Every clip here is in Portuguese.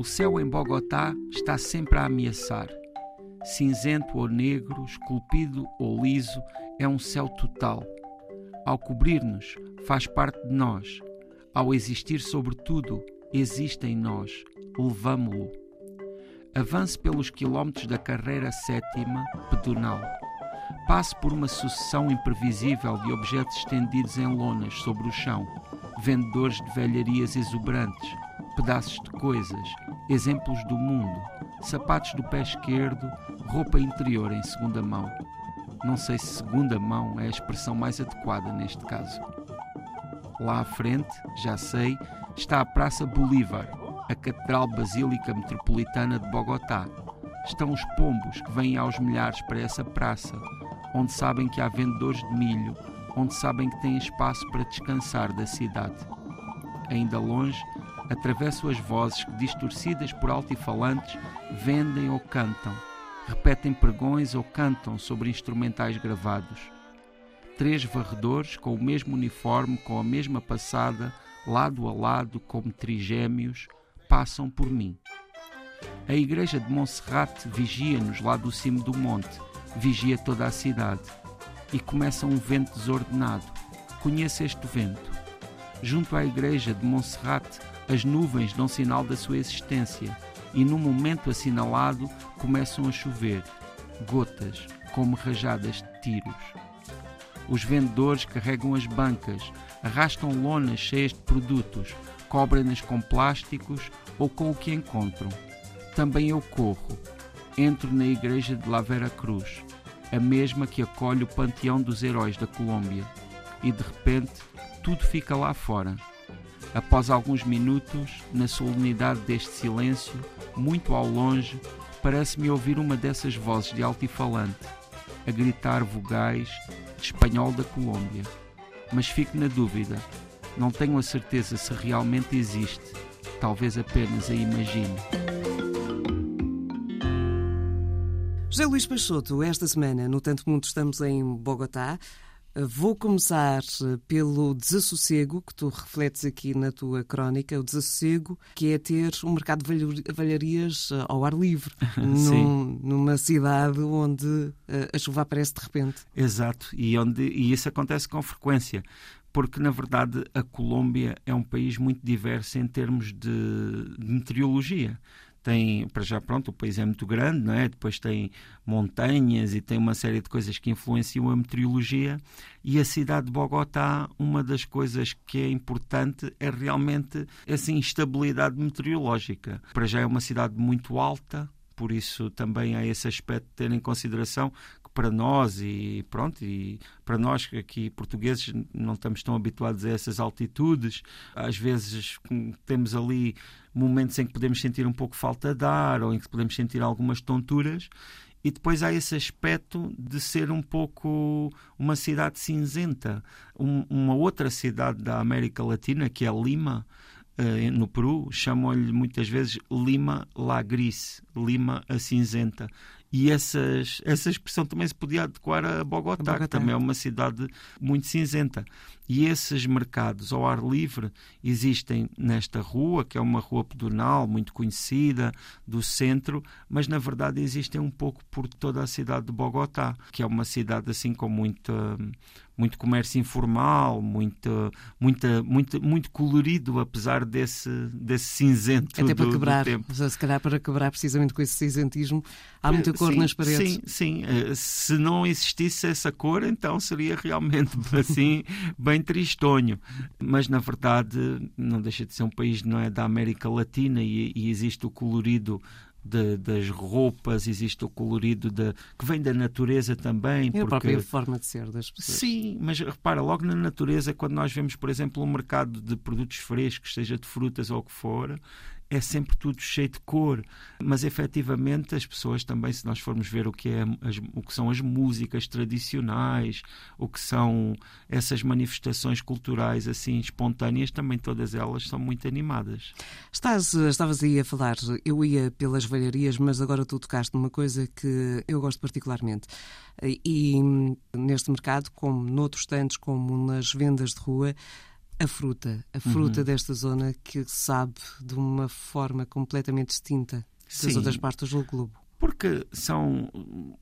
O céu em Bogotá está sempre a ameaçar. Cinzento ou negro, esculpido ou liso, é um céu total. Ao cobrir-nos, faz parte de nós. Ao existir sobre tudo, existe em nós. Levamo-lo. Avance pelos quilómetros da carreira sétima, pedonal. Passe por uma sucessão imprevisível de objetos estendidos em lonas sobre o chão, vendedores de velharias exuberantes, pedaços de coisas, exemplos do mundo, sapatos do pé esquerdo, roupa interior em segunda mão. Não sei se segunda mão é a expressão mais adequada neste caso. Lá à frente, já sei, está a Praça Bolívar, a Catedral Basílica Metropolitana de Bogotá. Estão os pombos que vêm aos milhares para essa praça, onde sabem que há vendedores de milho, onde sabem que têm espaço para descansar da cidade. Ainda longe, atravesso as vozes que, distorcidas por altifalantes, vendem ou cantam, repetem pregões ou cantam sobre instrumentais gravados. Três varredores com o mesmo uniforme, com a mesma passada, lado a lado, como trigêmeos, passam por mim. A igreja de Monserrate vigia-nos lá do cimo do monte, vigia toda a cidade. E começa um vento desordenado. Conheço este vento. Junto à igreja de Monserrate, as nuvens dão sinal da sua existência, e num momento assinalado começam a chover, gotas, como rajadas de tiros. Os vendedores carregam as bancas, arrastam lonas cheias de produtos, cobrem-nas com plásticos ou com o que encontram. Também eu corro. Entro na igreja de La Vera Cruz, a mesma que acolhe o panteão dos heróis da Colômbia. E de repente, tudo fica lá fora. Após alguns minutos, na solenidade deste silêncio, muito ao longe, parece-me ouvir uma dessas vozes de altifalante, a gritar vogais de espanhol da Colômbia. Mas fico na dúvida não tenho a certeza se realmente existe, talvez apenas a imagine. José Luís Peixoto, esta semana, no Tanto Mundo, estamos em Bogotá. Vou começar pelo desassossego que tu refletes aqui na tua crónica, o desassossego que é ter um mercado de valharias eh, ao ar livre, num, numa cidade onde eh, a chuva aparece de repente. Exato, e, onde, e isso acontece com frequência porque na verdade a Colômbia é um país muito diverso em termos de, de meteorologia tem, para já pronto, o país é muito grande, não é? Depois tem montanhas e tem uma série de coisas que influenciam a meteorologia e a cidade de Bogotá, uma das coisas que é importante é realmente essa instabilidade meteorológica. Para já é uma cidade muito alta, por isso também há esse aspecto de ter em consideração para nós e pronto, e para nós aqui portugueses não estamos tão habituados a essas altitudes, às vezes temos ali momentos em que podemos sentir um pouco falta de ar ou em que podemos sentir algumas tonturas e depois há esse aspecto de ser um pouco uma cidade cinzenta. Um, uma outra cidade da América Latina, que é Lima, uh, no Peru, chamam-lhe muitas vezes Lima la Gris, Lima a cinzenta. E essas, essa expressão também se podia adequar a Bogotá, Bogotá, que também é uma cidade muito cinzenta. E esses mercados ao ar livre existem nesta rua, que é uma rua pedonal muito conhecida do centro, mas na verdade existem um pouco por toda a cidade de Bogotá, que é uma cidade assim com muita muito comércio informal, muito, muito, muito, muito colorido, apesar desse, desse cinzento Até para do, quebrar, do tempo. se calhar para quebrar precisamente com esse cinzentismo, há muita cor sim, nas paredes. Sim, sim. Eh, se não existisse essa cor, então seria realmente assim bem tristonho. Mas na verdade não deixa de ser um país não é da América Latina e, e existe o colorido de, das roupas, existe o colorido de, que vem da natureza também. É porque... a própria forma de ser das pessoas. Sim, mas repara, logo na natureza, quando nós vemos, por exemplo, um mercado de produtos frescos, seja de frutas ou o que for, é sempre tudo cheio de cor, mas efetivamente as pessoas também, se nós formos ver o que, é, as, o que são as músicas tradicionais, o que são essas manifestações culturais assim espontâneas, também todas elas são muito animadas. Estás, estavas aí a falar, eu ia pelas velharias, mas agora tu tocaste numa coisa que eu gosto particularmente. E neste mercado, como noutros tantos, como nas vendas de rua, a fruta, a fruta uhum. desta zona que sabe de uma forma completamente distinta das Sim. outras partes do globo. Porque são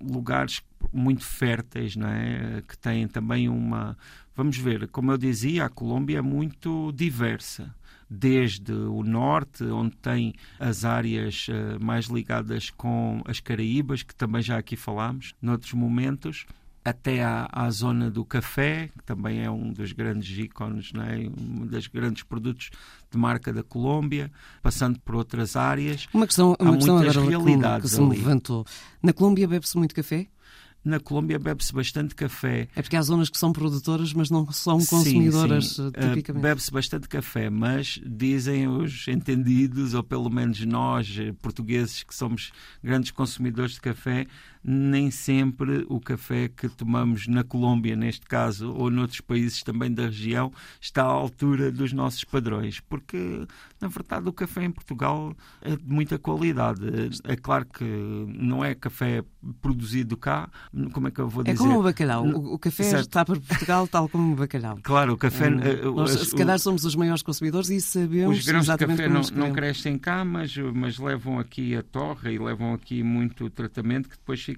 lugares muito férteis, não é? que têm também uma. Vamos ver, como eu dizia, a Colômbia é muito diversa desde o norte, onde tem as áreas uh, mais ligadas com as Caraíbas, que também já aqui falámos noutros momentos, até à, à, zona do café, que também é um dos grandes ícones, é? um dos grandes produtos de marca da Colômbia, passando por outras áreas. Uma questão, uma Há questão agora realidades que se me levantou. Na Colômbia bebe-se muito café? Na Colômbia bebe-se bastante café. É porque há zonas que são produtoras, mas não são consumidoras, sim, sim. Eh, tipicamente. Bebe-se bastante café, mas dizem os entendidos, ou pelo menos nós, eh, portugueses, que somos grandes consumidores de café, nem sempre o café que tomamos na Colômbia, neste caso, ou noutros países também da região, está à altura dos nossos padrões, porque, na verdade, o café em Portugal é de muita qualidade. É claro que não é café produzido cá, como é que eu vou é dizer? É como o bacalhau. O, café certo. está para Portugal tal como o bacalhau. Claro, o café... Hum, nós, se calhar somos os maiores consumidores e sabemos Os grãos de café não, não crescem cá, mas, mas levam aqui a torre e levam aqui muito tratamento que depois ficam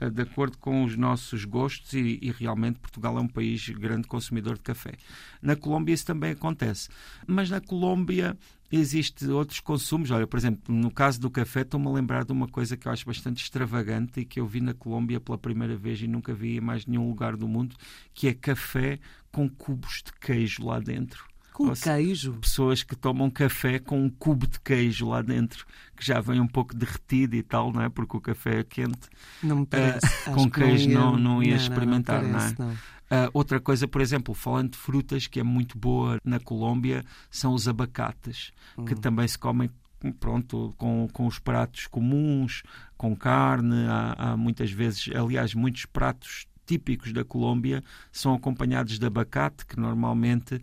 eh, de acordo com os nossos gostos e, e, realmente Portugal é um país grande consumidor de café. Na Colômbia isso também acontece. Mas na Colômbia existe outros consumos. Olha, por exemplo, no caso do café, estou-me a lembrar de uma coisa que eu acho bastante extravagante e que eu vi na Colômbia pela primeira vez e nunca vi em mais nenhum lugar do mundo, que é café com cubos de queijo lá dentro. Com queijo? Pessoas que tomam café com um cubo de queijo lá dentro, que já vem um pouco derretido e tal, não é? Porque o café é quente. Não me parece. Uh, com queijo não ia, não, não ia não, experimentar, não, parece, não é? Uh, outra coisa, por exemplo, falando de frutas, que é muito boa na Colômbia, são os abacates, hum. que também se comem pronto, com, com os pratos comuns, com carne, há, há, muitas vezes, aliás, muitos pratos típicos da Colômbia são acompanhados de abacate, que normalmente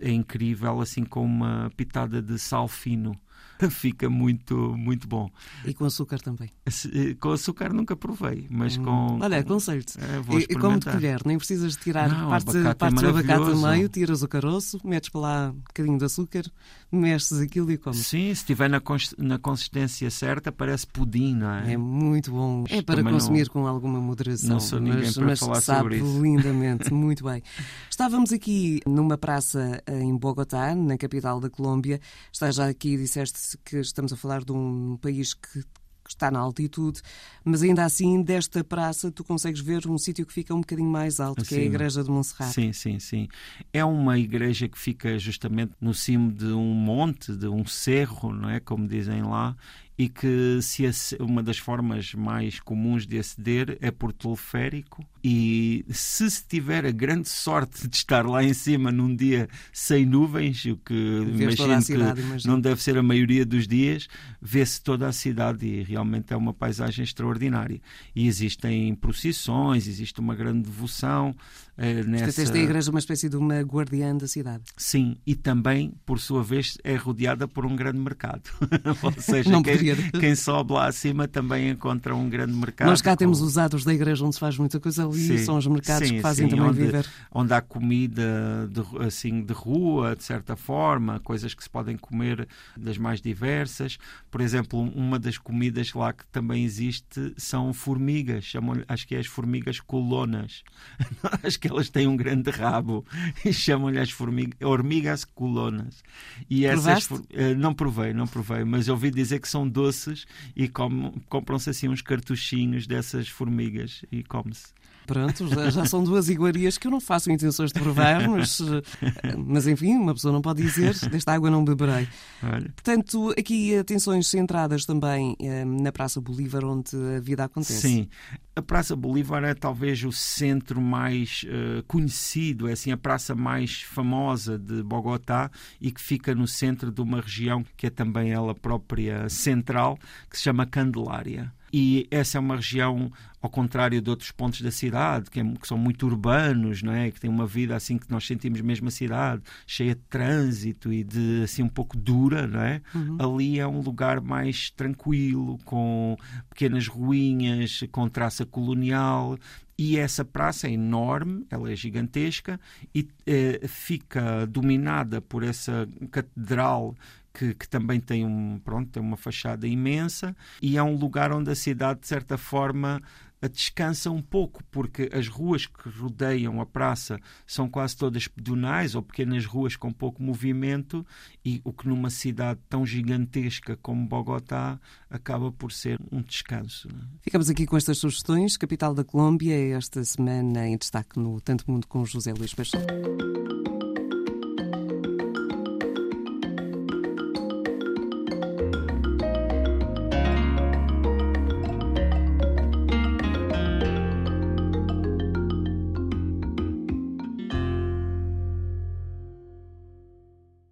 é incrível, assim com uma pitada de sal fino. fica muito, muito bom. E com açúcar também? Eh, com açúcar nunca provei, mas hum. com. Olha, aconselho É, e, e como de colher, nem precisas de tirar Não, parte, parte é do abacate do meio, tiras o caroço, metes para lá um bocadinho de açúcar, mexes aquilo e comes. Sim, se estiver na, na consistência certa, parece pudim, não é? É muito bom. É para também consumir não, com alguma moderação. Não sou ninguém mas, para mas falar sabe sobre isso. lindamente, muito bem. Estávamos aqui numa praça em Bogotá, na capital da Colômbia. Estás já aqui, disseste que estamos a falar de um país que está na altitude, mas ainda assim, desta praça, tu consegues ver um sítio que fica um bocadinho mais alto, que é a Igreja de Montserrat. Sim, sim, sim. É uma igreja que fica justamente no cimo de um monte, de um cerro, não é? Como dizem lá, e que se uma das formas mais comuns de aceder é por teleférico e se se tiver a grande sorte de estar lá em cima num dia sem nuvens, o que imagino cidade, que imagino. não deve ser a maioria dos dias, vê-se toda a cidade e realmente é uma paisagem extraordinária. E existem procissões, existe uma grande devoção, Uh, nessa... Esta igreja é uma espécie de uma guardiã da cidade. Sim, e também, por sua vez, é rodeada por um grande mercado. Ou seja, quem, quem, sobe lá acima também encontra um grande mercado. Nós cá com... temos os atos da igreja onde se faz muita coisa ali, sim, são os mercados sim, que fazem sim, também onde, viver. Onde há comida de, assim, de rua, de certa forma, coisas que se podem comer das mais diversas. Por exemplo, uma das comidas lá que também existe são formigas, chamam acho que é as formigas colonas. acho que elas têm um grande rabo e chamam-lhe as formigas, hormigas colonas. E essas uh, não provei, não provei, mas ouvi dizer que são doces e compram-se assim uns cartuchinhos dessas formigas e come-se. Pronto, já, já, são duas iguarias que eu não faço intenções de provar, mas, eh, mas enfim, uma pessoa não pode dizer desta água não beberei. Olha. Portanto, aqui atenções centradas também eh, na Praça Bolívar, onde a vida acontece. Sim, a Praça Bolívar é talvez o centro mais uh, conhecido, é assim a praça mais famosa de Bogotá e que fica no centro de uma região que é também ela própria central, que se chama Candelária e essa é uma região ao contrário de outros pontos da cidade que, é, que, são muito urbanos não é? Que tem uma vida assim que nós sentimos mesmo a cidade cheia de trânsito e de assim um pouco dura não é? Uhum. ali é um lugar mais tranquilo com pequenas ruínas com traça colonial. E essa praça é enorme, ela é gigantesca e eh, fica dominada por essa catedral que, que, também tem, um, pronto, tem uma fachada imensa e é um lugar onde a cidade, de certa forma, descansa um pouco, porque as ruas que rodeiam a praça são quase todas pedonais ou pequenas ruas com pouco movimento, e o que numa cidade tão gigantesca como Bogotá acaba por ser um descanso. É? Ficamos aqui com estas sugestões. Capital da Colômbia, esta semana em destaque no Tanto Mundo com José Luís Peixoto.